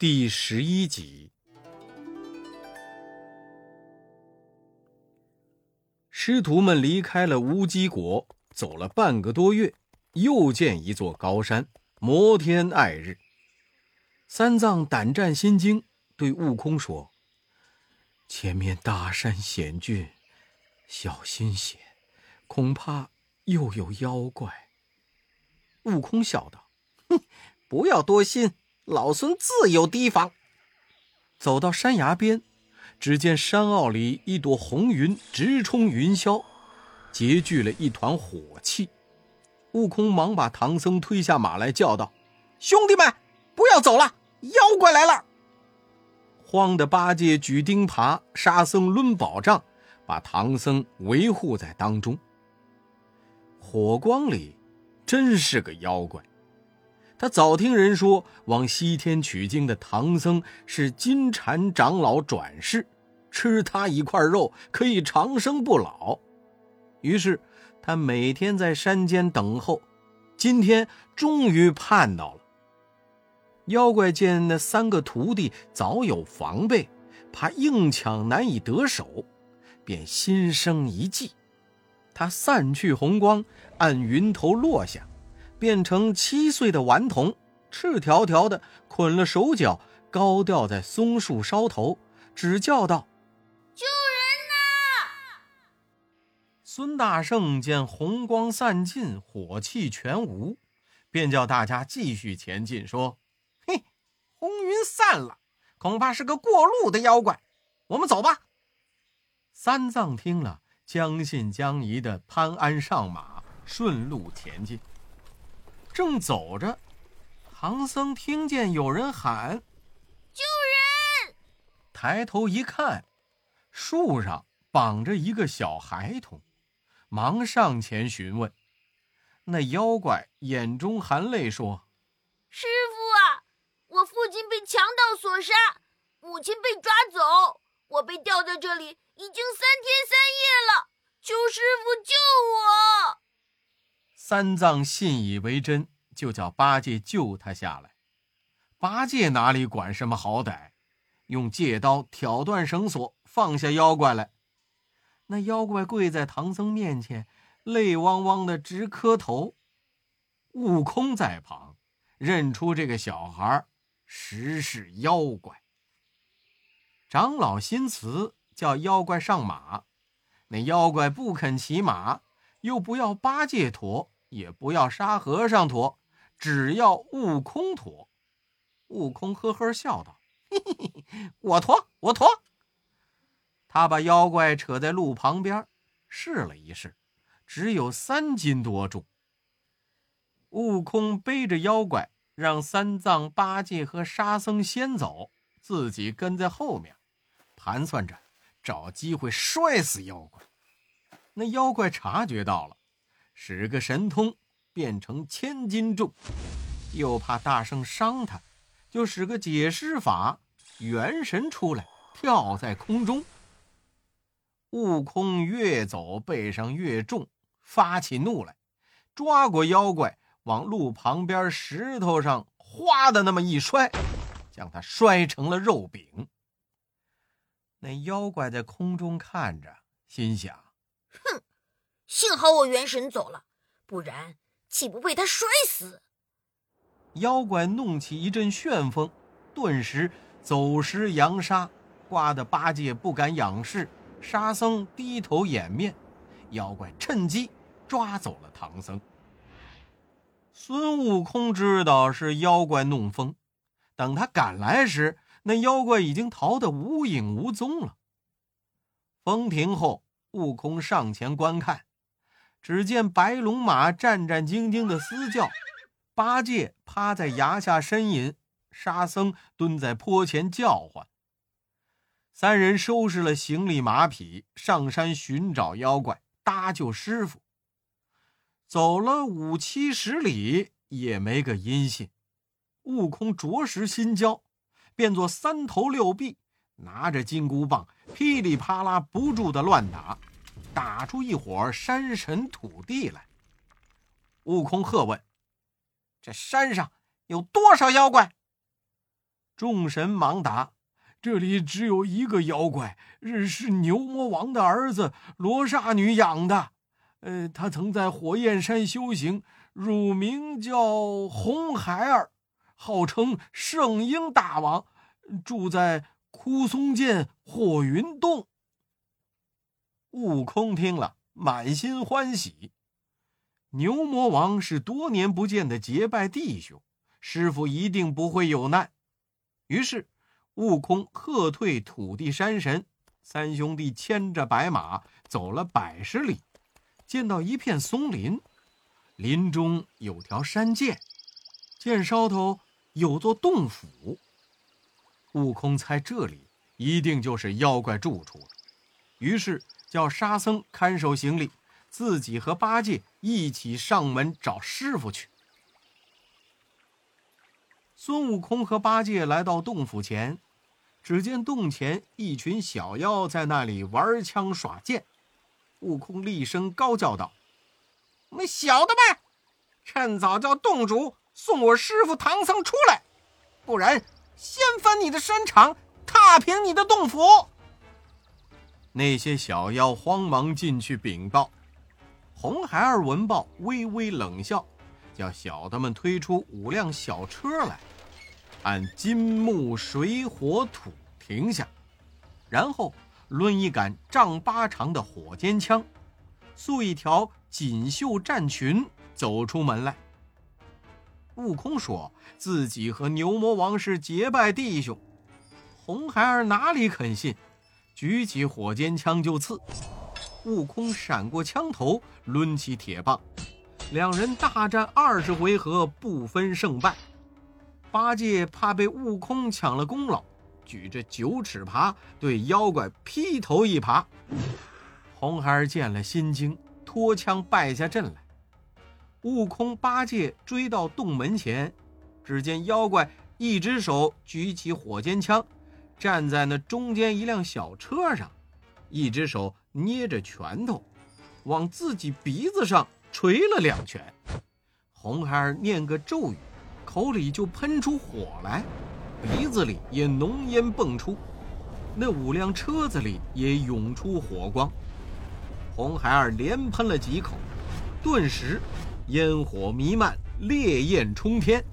第十一集。师徒们离开了乌鸡国，走了半个多月，又见一座高山，摩天爱日。三藏胆战心惊，对悟空说：“前面大山险峻，小心些，恐怕又有妖怪。”悟空笑道：“哼，不要多心。”老孙自有提防。走到山崖边，只见山坳里一朵红云直冲云霄，结聚了一团火气。悟空忙把唐僧推下马来，叫道：“兄弟们，不要走了，妖怪来了！”慌的八戒举钉耙，沙僧抡宝杖，把唐僧维护在当中。火光里，真是个妖怪。他早听人说，往西天取经的唐僧是金蝉长老转世，吃他一块肉可以长生不老。于是他每天在山间等候，今天终于盼到了。妖怪见那三个徒弟早有防备，怕硬抢难以得手，便心生一计。他散去红光，按云头落下。变成七岁的顽童，赤条条的，捆了手脚，高吊在松树梢头，只叫道：“救人呐！”孙大圣见红光散尽，火气全无，便叫大家继续前进，说：“嘿，红云散了，恐怕是个过路的妖怪，我们走吧。”三藏听了，将信将疑的攀鞍上马，顺路前进。正走着，唐僧听见有人喊：“救人！”抬头一看，树上绑着一个小孩童，忙上前询问。那妖怪眼中含泪说：“师傅啊，我父亲被强盗所杀，母亲被抓走，我被吊在这里已经三天三夜了，求师傅救我。”三藏信以为真，就叫八戒救他下来。八戒哪里管什么好歹，用戒刀挑断绳索，放下妖怪来。那妖怪跪在唐僧面前，泪汪汪的直磕头。悟空在旁认出这个小孩实是妖怪。长老心慈，叫妖怪上马。那妖怪不肯骑马，又不要八戒驮。也不要沙和尚驮，只要悟空驮。悟空呵呵笑道：“嘿嘿嘿，我驮，我驮。”他把妖怪扯在路旁边，试了一试，只有三斤多重。悟空背着妖怪，让三藏、八戒和沙僧先走，自己跟在后面，盘算着找机会摔死妖怪。那妖怪察觉到了。使个神通，变成千斤重，又怕大圣伤他，就使个解尸法，元神出来，跳在空中。悟空越走背上越重，发起怒来，抓过妖怪，往路旁边石头上哗的那么一摔，将他摔成了肉饼。那妖怪在空中看着，心想：哼。幸好我元神走了，不然岂不被他摔死？妖怪弄起一阵旋风，顿时走石扬沙，刮得八戒不敢仰视，沙僧低头掩面。妖怪趁机抓走了唐僧。孙悟空知道是妖怪弄风，等他赶来时，那妖怪已经逃得无影无踪了。风停后，悟空上前观看。只见白龙马战战兢兢的嘶叫，八戒趴在崖下呻吟，沙僧蹲在坡前叫唤。三人收拾了行李马匹，上山寻找妖怪，搭救师傅。走了五七十里，也没个音信。悟空着实心焦，变作三头六臂，拿着金箍棒，噼里啪啦不住的乱打。打出一伙山神土地来。悟空喝问：“这山上有多少妖怪？”众神忙答：“这里只有一个妖怪，是牛魔王的儿子罗刹女养的。呃，他曾在火焰山修行，乳名叫红孩儿，号称圣婴大王，住在枯松涧火云洞。”悟空听了，满心欢喜。牛魔王是多年不见的结拜弟兄，师傅一定不会有难。于是，悟空喝退土地山神，三兄弟牵着白马走了百十里，见到一片松林，林中有条山涧，涧梢头有座洞府。悟空猜这里一定就是妖怪住处了，于是叫沙僧看守行李。自己和八戒一起上门找师傅去。孙悟空和八戒来到洞府前，只见洞前一群小妖在那里玩枪耍剑。悟空厉声高叫道：“那小的们，趁早叫洞主送我师傅唐僧出来，不然掀翻你的山场，踏平你的洞府！”那些小妖慌忙进去禀报。红孩儿闻报，微微冷笑，叫小的们推出五辆小车来，按金木水火土停下，然后抡一杆丈八长的火尖枪，塑一条锦绣战裙，走出门来。悟空说自己和牛魔王是结拜弟兄，红孩儿哪里肯信，举起火尖枪就刺。悟空闪过枪头，抡起铁棒，两人大战二十回合，不分胜败。八戒怕被悟空抢了功劳，举着九齿耙对妖怪劈头一耙。红孩儿见了心惊，脱枪败下阵来。悟空、八戒追到洞门前，只见妖怪一只手举起火尖枪，站在那中间一辆小车上，一只手。捏着拳头，往自己鼻子上捶了两拳。红孩儿念个咒语，口里就喷出火来，鼻子里也浓烟迸出，那五辆车子里也涌出火光。红孩儿连喷了几口，顿时烟火弥漫，烈焰冲天。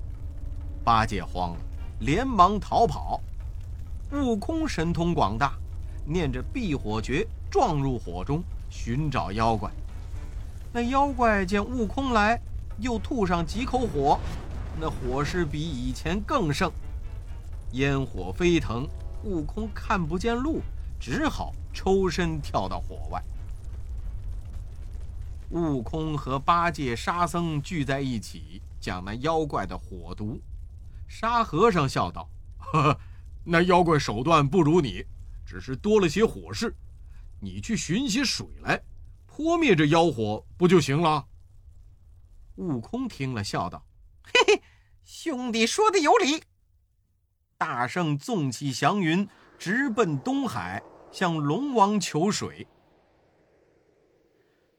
八戒慌了，连忙逃跑。悟空神通广大，念着避火诀。撞入火中寻找妖怪，那妖怪见悟空来，又吐上几口火，那火势比以前更盛，烟火飞腾，悟空看不见路，只好抽身跳到火外。悟空和八戒、沙僧聚在一起，讲那妖怪的火毒。沙和尚笑道：“呵呵，那妖怪手段不如你，只是多了些火势。”你去寻些水来，泼灭这妖火不就行了？悟空听了，笑道：“嘿嘿，兄弟说的有理。”大圣纵起祥云，直奔东海，向龙王求水。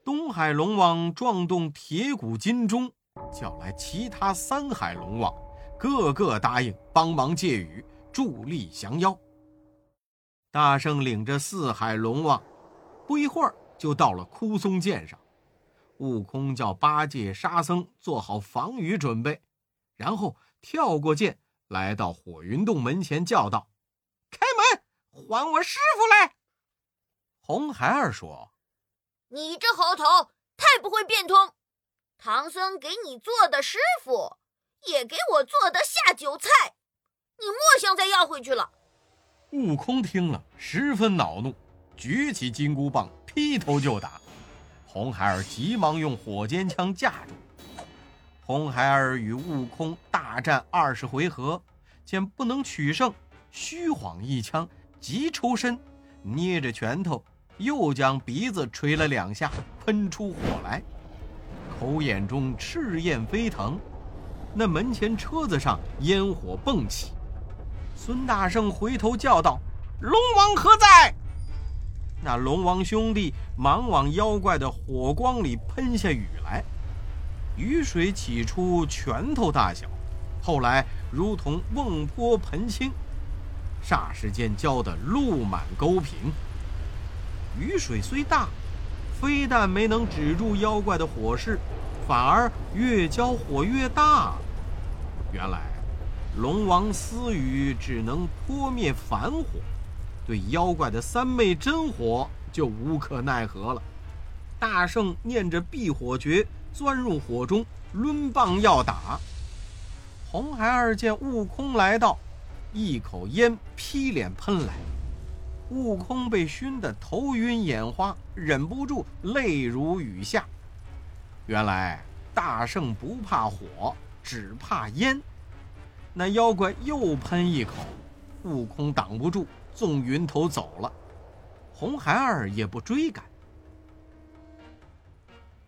东海龙王撞动铁骨金钟，叫来其他三海龙王，个个答应帮忙借雨，助力降妖。大圣领着四海龙王，不一会儿就到了枯松涧上。悟空叫八戒、沙僧做好防雨准备，然后跳过涧，来到火云洞门前，叫道：“开门，还我师傅来！”红孩儿说：“你这猴头太不会变通！唐僧给你做的师傅，也给我做的下酒菜，你莫想再要回去了。”悟空听了，十分恼怒，举起金箍棒劈头就打。红孩儿急忙用火尖枪架住。红孩儿与悟空大战二十回合，见不能取胜，虚晃一枪，急抽身，捏着拳头，又将鼻子捶了两下，喷出火来，口眼中赤焰飞腾，那门前车子上烟火迸起。孙大圣回头叫道：“龙王何在？”那龙王兄弟忙往妖怪的火光里喷下雨来，雨水起初拳头大小，后来如同瓮泼盆倾，霎时间浇得路满沟平。雨水虽大，非但没能止住妖怪的火势，反而越浇火越大。原来，龙王私语只能扑灭凡火，对妖怪的三昧真火就无可奈何了。大圣念着避火诀，钻入火中，抡棒要打。红孩儿见悟空来到，一口烟劈脸喷来，悟空被熏得头晕眼花，忍不住泪如雨下。原来大圣不怕火，只怕烟。那妖怪又喷一口，悟空挡不住，纵云头走了。红孩儿也不追赶。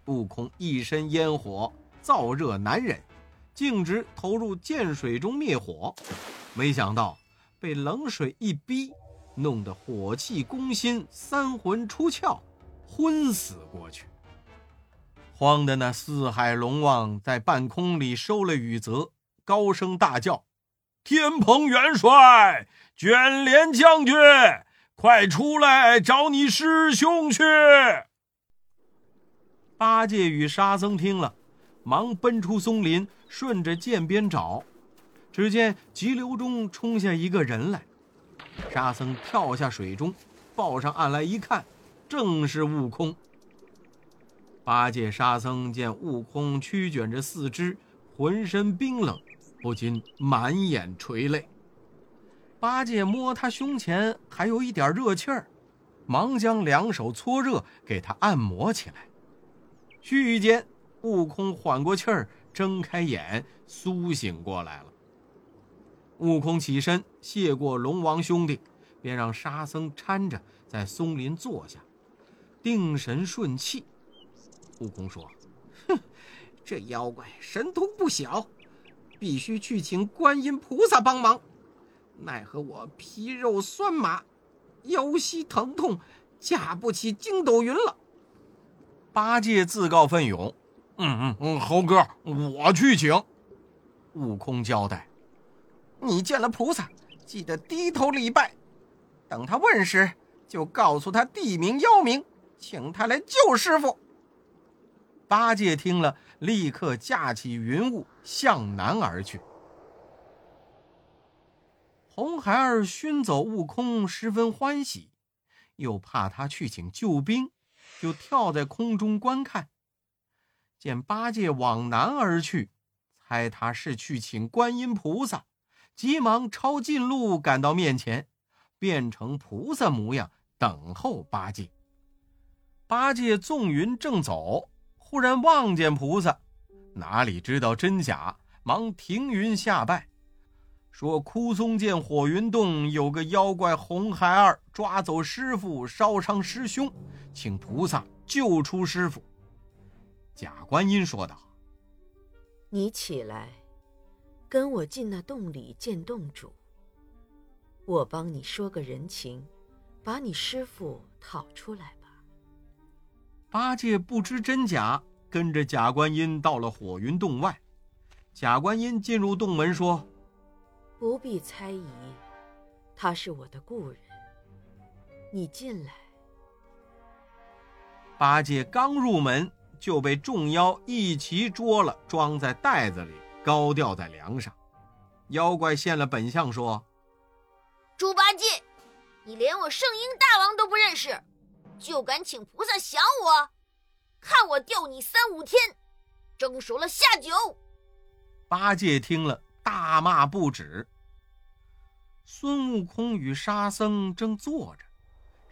悟空一身烟火，燥热难忍，径直投入涧水中灭火。没想到被冷水一逼，弄得火气攻心，三魂出窍，昏死过去。慌的那四海龙王在半空里收了雨泽，高声大叫：“天蓬元帅，卷帘将军，快出来找你师兄去！”八戒与沙僧听了，忙奔出松林，顺着涧边找。只见急流中冲下一个人来，沙僧跳下水中，抱上岸来一看，正是悟空。八戒、沙僧见悟空曲卷着四肢，浑身冰冷，不禁满眼垂泪。八戒摸他胸前还有一点热气儿，忙将两手搓热，给他按摩起来。须臾间，悟空缓过气儿，睁开眼，苏醒过来了。悟空起身谢过龙王兄弟，便让沙僧搀着在松林坐下，定神顺气。悟空说：“哼，这妖怪神通不小，必须去请观音菩萨帮忙。奈何我皮肉酸麻，腰膝疼痛，架不起筋斗云了。”八戒自告奋勇：“嗯嗯嗯，猴哥，我去请。”悟空交代：“你见了菩萨，记得低头礼拜。等他问时，就告诉他地名妖名，请他来救师傅。”八戒听了，立刻驾起云雾向南而去。红孩儿熏走悟空，十分欢喜，又怕他去请救兵。就跳在空中观看，见八戒往南而去，猜他是去请观音菩萨，急忙抄近路赶到面前，变成菩萨模样等候八戒。八戒纵云正走，忽然望见菩萨，哪里知道真假，忙停云下拜，说：“枯松涧火云洞有个妖怪红孩儿，抓走师傅，烧伤师兄。”请菩萨救出师傅。假观音说道：“你起来，跟我进那洞里见洞主。我帮你说个人情，把你师傅讨出来。”八戒不知真假，跟着假观音到了火云洞外。假观音进入洞门说：“不必猜疑，他是我的故人。你进来。”八戒刚入门，就被众妖一齐捉了，装在袋子里，高吊在梁上。妖怪现了本相，说：“猪八戒，你连我圣婴大王都不认识，就敢请菩萨降我？看我吊你三五天，蒸熟了下酒。”八戒听了，大骂不止。孙悟空与沙僧正坐着。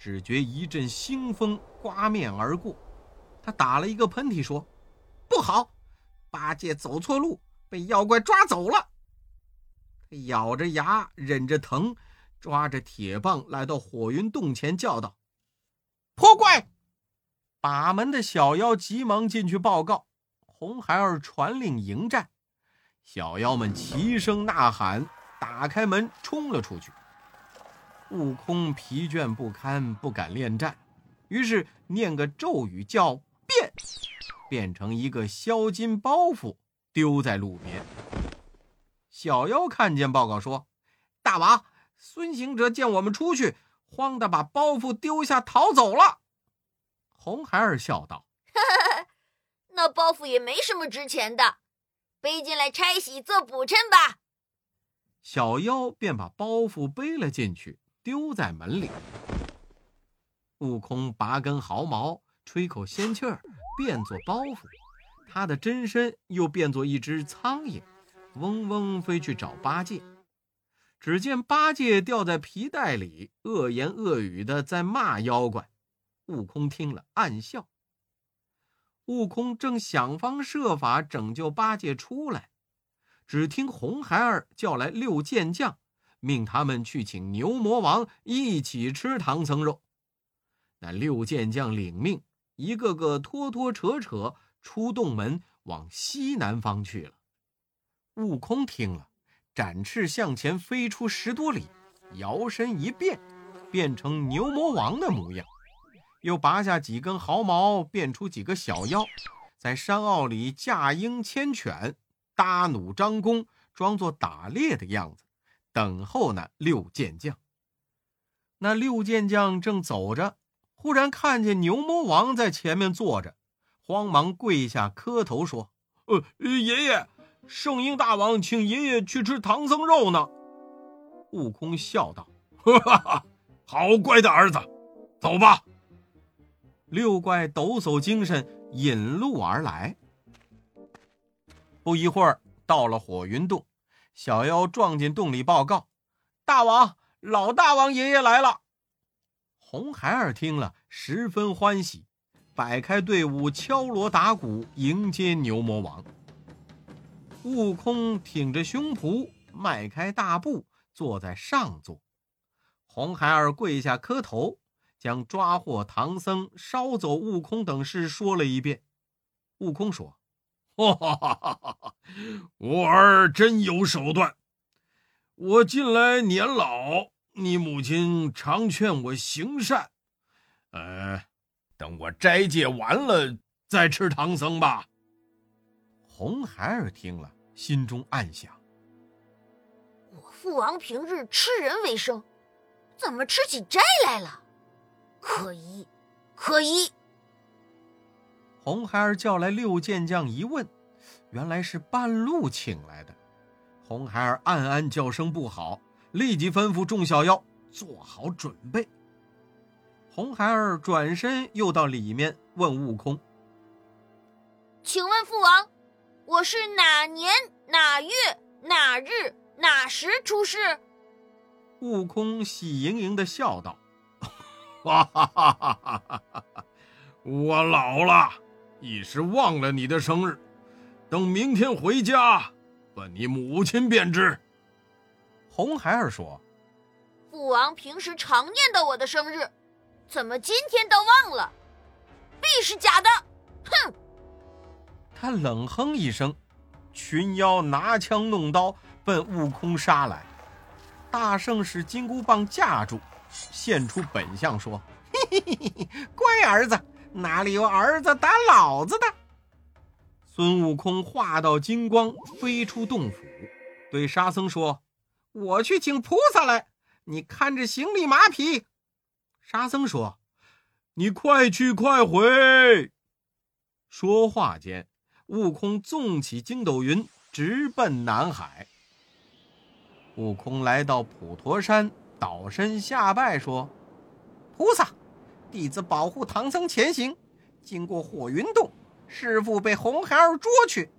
只觉一阵腥风刮面而过，他打了一个喷嚏，说：“不好，八戒走错路，被妖怪抓走了。”他咬着牙，忍着疼，抓着铁棒来到火云洞前，叫道：“破怪！”把门的小妖急忙进去报告，红孩儿传令迎战。小妖们齐声呐喊，打开门冲了出去。悟空疲倦不堪，不敢恋战，于是念个咒语，叫变，变成一个销金包袱，丢在路边。小妖看见，报告说：“大王，孙行者见我们出去，慌的把包袱丢下逃走了。”红孩儿笑道：“那包袱也没什么值钱的，背进来拆洗做补衬吧。”小妖便把包袱背了进去，丢在门里。悟空拔根毫毛，吹口仙气儿，变作包袱。他的真身又变作一只苍蝇，嗡嗡飞去找八戒。只见八戒掉在皮袋里，恶言恶语的在骂妖怪。悟空听了，暗笑。悟空正想方设法拯救八戒出来，只听红孩儿叫来六健将，命他们去请牛魔王一起吃唐僧肉。那六健将领命，一个个拖拖扯扯。出洞门往西南方去了。悟空听了，展翅向前飞出十多里，摇身一变，变成牛魔王的模样，又拔下几根毫毛，变出几个小妖，在山坳里驾鹰牵犬，搭弩张弓，装作打猎的样子，等候那六剑将。那六剑将正走着，忽然看见牛魔王在前面坐着。慌忙跪下磕头说：“呃，爷爷，圣婴大王请爷爷去吃唐僧肉呢。”悟空笑道：“哈哈，好乖的儿子，走吧。”六怪抖擞精神，引路而来。不一会儿，到了火云洞，小妖撞进洞里报告：“大王，老大王爷爷来了。”红孩儿听了，十分欢喜。摆开队伍，敲锣打鼓迎接牛魔王。悟空挺着胸脯，迈开大步，坐在上座。红孩儿跪下磕头，将抓获唐僧、捎走悟空等事说了一遍。悟空说：“哈哈哈我儿真有手段。我近来年老，你母亲常劝我行善，呃。”等我斋戒完了再吃唐僧吧。红孩儿听了，心中暗想：我父王平日吃人为生，怎么吃起斋来了？可疑，可疑。红孩儿叫来六健将一问，原来是半路请来的。红孩儿暗暗叫声不好，立即吩咐众小妖做好准备。红孩儿转身又到里面问悟空：“请问父王，我是哪年哪月哪日哪时出世？”悟空喜盈盈的笑道：“哈哈哈哈哈哈！我老了，一时忘了你的生日，等明天回家问你母亲便知。”红孩儿说：“父王平时常念叨我的生日。”怎么今天倒忘了？必是假的！哼！他冷哼一声，群妖拿枪弄刀奔悟空杀来。大圣使金箍棒架住，现出本相说：“嘿嘿嘿，乖儿子，哪里有儿子打老子的？”孙悟空化道金光，飞出洞府，对沙僧说：“我去请菩萨来，你看着行李马匹。”沙僧说：“你快去快回。”说话间，悟空纵起筋斗云，直奔南海。悟空来到普陀山，倒身下拜说：“菩萨，弟子保护唐僧前行，经过火云洞，师傅被红孩儿捉去。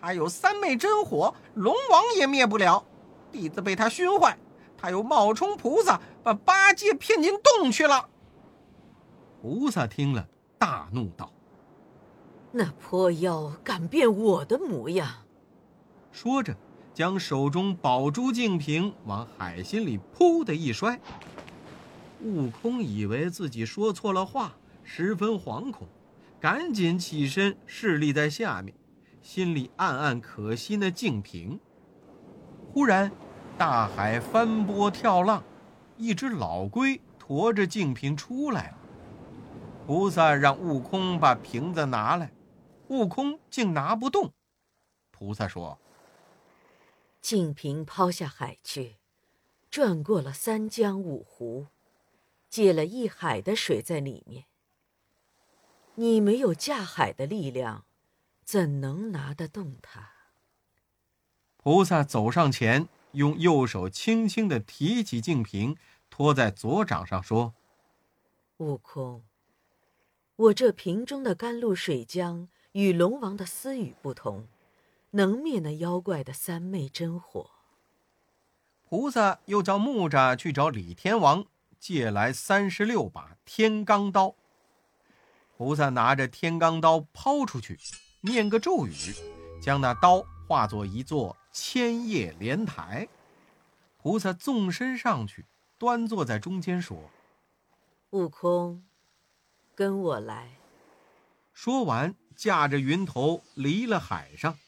他有三昧真火，龙王也灭不了。弟子被他熏坏。”他又冒充菩萨，把八戒骗进洞去了。菩萨听了，大怒道：“那泼妖敢变我的模样！”说着，将手中宝珠净瓶往海心里“噗”的一摔。悟空以为自己说错了话，十分惶恐，赶紧起身侍立在下面，心里暗暗可惜那净瓶。忽然。大海翻波跳浪，一只老龟驮着净瓶出来了。菩萨让悟空把瓶子拿来，悟空竟拿不动。菩萨说：“净瓶抛下海去，转过了三江五湖，借了一海的水在里面。你没有架海的力量，怎能拿得动它？菩萨走上前，用右手轻轻的提起净瓶，托在左掌上，说：“悟空，我这瓶中的甘露水浆与龙王的私语不同。”能灭那妖怪的三昧真火。菩萨又叫木吒去找李天王借来三十六把天罡刀。菩萨拿着天罡刀抛出去，念个咒语，将那刀化作一座千叶莲台。菩萨纵身上去，端坐在中间，说：“悟空，跟我来。”说完，驾着云头离了海上。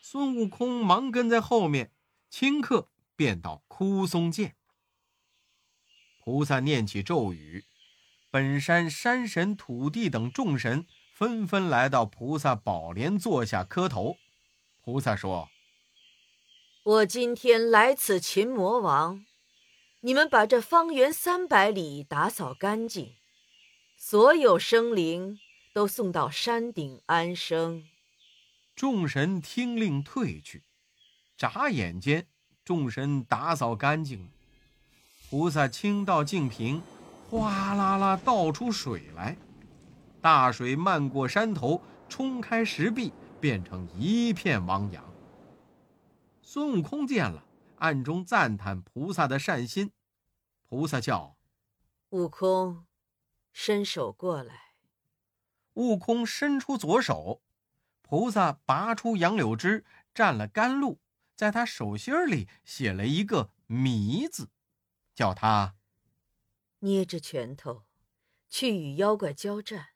孙悟空忙跟在后面，顷刻便到枯松涧。菩萨念起咒语，本山山神、土地等众神纷纷来到菩萨宝莲坐下磕头。菩萨说：“我今天来此擒魔王，你们把这方圆三百里打扫干净，所有生灵都送到山顶安生。”众神听令退去，眨眼间，众神打扫干净了。菩萨倾倒净瓶，哗啦啦倒出水来，大水漫过山头，冲开石壁，变成一片汪洋。孙悟空见了，暗中赞叹菩萨的善心。菩萨叫：“悟空，伸手过来。”悟空伸出左手。菩萨拔出杨柳枝，蘸了甘露，在他手心里写了一个“迷”字，叫他捏着拳头去与妖怪交战，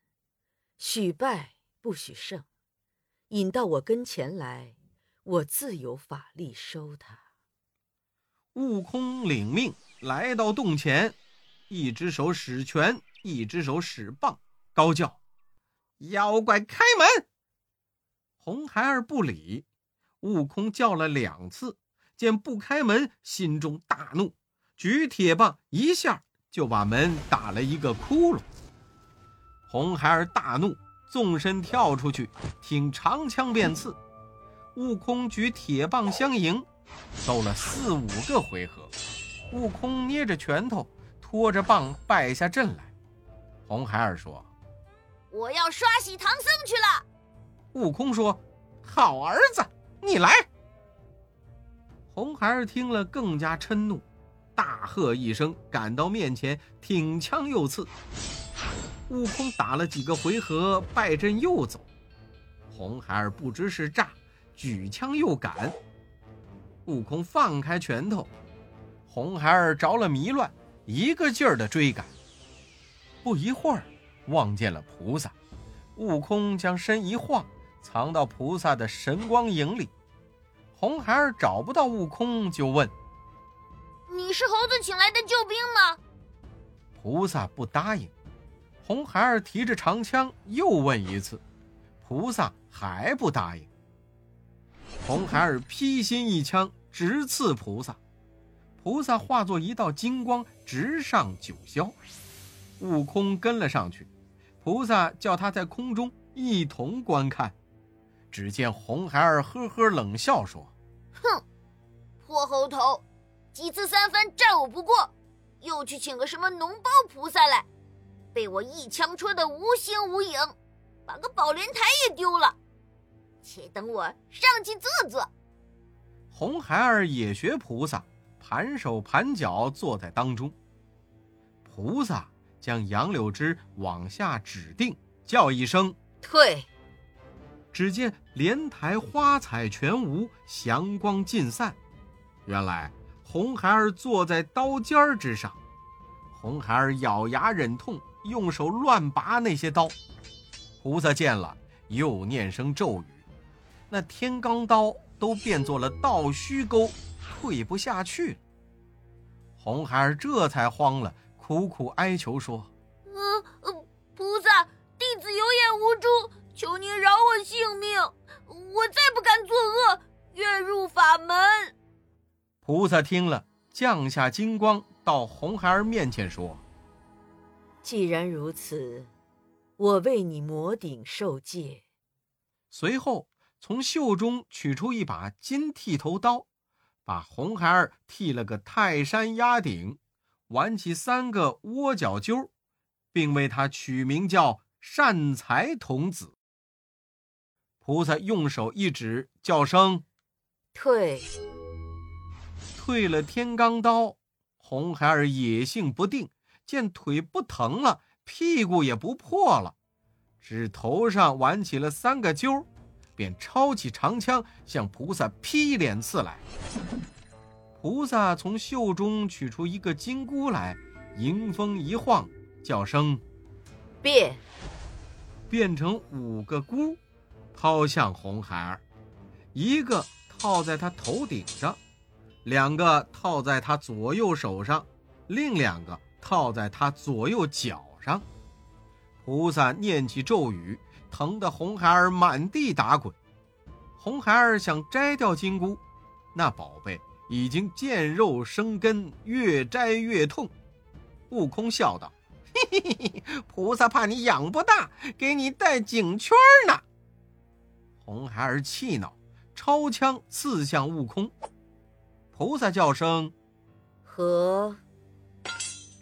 许败不许胜，引到我跟前来，我自有法力收他。悟空领命来到洞前，一只手使拳，一只手使棒，高叫：“妖怪开门！”红孩儿不理，悟空叫了两次，见不开门，心中大怒，举铁棒一下就把门打了一个窟窿。红孩儿大怒，纵身跳出去，挺长枪便刺。悟空举铁棒相迎，斗了四五个回合，悟空捏着拳头，拖着棒败下阵来。红孩儿说：“我要刷洗唐僧去了。”悟空说：“好儿子，你来。”红孩儿听了更加嗔怒，大喝一声，赶到面前，挺枪又刺。悟空打了几个回合，败阵又走。红孩儿不知是诈，举枪又赶。悟空放开拳头，红孩儿着了迷乱，一个劲儿的追赶。不一会儿，望见了菩萨，悟空将身一晃。藏到菩萨的神光影里，红孩儿找不到悟空，就问：“你是猴子请来的救兵吗？”菩萨不答应。红孩儿提着长枪又问一次，菩萨还不答应。红孩儿劈心一枪直刺菩萨，菩萨化作一道金光直上九霄。悟空跟了上去，菩萨叫他在空中一同观看。只见红孩儿呵呵冷笑说：“哼，泼猴头，几次三番战我不过，又去请个什么脓包菩萨来，被我一枪戳得无形无影，把个宝莲台也丢了。且等我上去坐坐。”红孩儿也学菩萨，盘手盘脚坐在当中。菩萨将杨柳枝往下指定，叫一声“退”。只见莲台花彩全无，祥光尽散。原来红孩儿坐在刀尖儿之上，红孩儿咬牙忍痛，用手乱拔那些刀。菩萨见了，又念声咒语，那天罡刀都变作了倒须钩，退不下去。红孩儿这才慌了，苦苦哀求说：“呃，菩萨，弟子有眼无珠。”求您饶我性命，我再不敢作恶，愿入法门。菩萨听了，降下金光，到红孩儿面前说：“既然如此，我为你摩顶受戒。”随后从袖中取出一把金剃头刀，把红孩儿剃了个泰山压顶，挽起三个窝角揪，并为他取名叫善财童子。菩萨用手一指，叫声：“退。”退了天罡刀，红孩儿野性不定，见腿不疼了，屁股也不破了，只头上挽起了三个揪，便抄起长枪向菩萨劈脸刺来。菩萨从袖中取出一个金箍来，迎风一晃，叫声“变”，变成五个箍，抛向红孩儿，一个套在他头顶上。两个套在他左右手上，另两个套在他左右脚上。菩萨念起咒语，疼得红孩儿满地打滚。红孩儿想摘掉金箍，那宝贝已经见肉生根，越摘越痛。悟空笑道：“嘿嘿嘿，菩萨怕你养不大，给你戴颈圈呢。”红孩儿气恼，抄枪刺向悟空。菩萨叫声：“和！”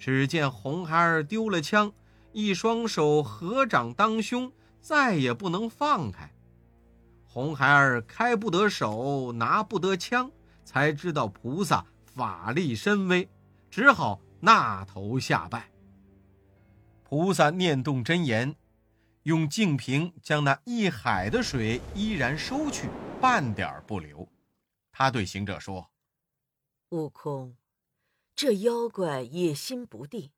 只见红孩儿丢了枪，一双手合掌当胸，再也不能放开。红孩儿开不得手，拿不得枪，才知道菩萨法力深微，只好纳头下拜。菩萨念动真言，用净瓶将那一海的水依然收去，半点不留。他对行者说。悟空，这妖怪野心不定，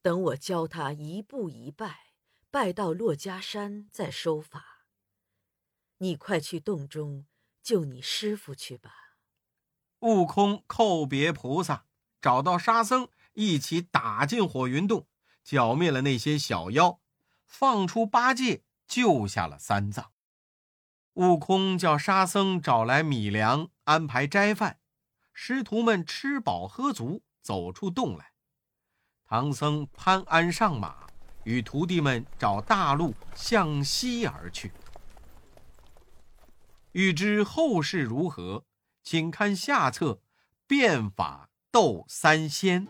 等我教他一步一拜，拜到珞珈山再收法。你快去洞中救你师傅去吧。悟空叩别菩萨，找到沙僧，一起打进火云洞，剿灭了那些小妖，放出八戒，救下了三藏。悟空叫沙僧找来米粮，安排斋饭。师徒们吃饱喝足，走出洞来。唐僧攀鞍上马，与徒弟们找大路向西而去。欲知后事如何，请看下册《变法斗三仙》。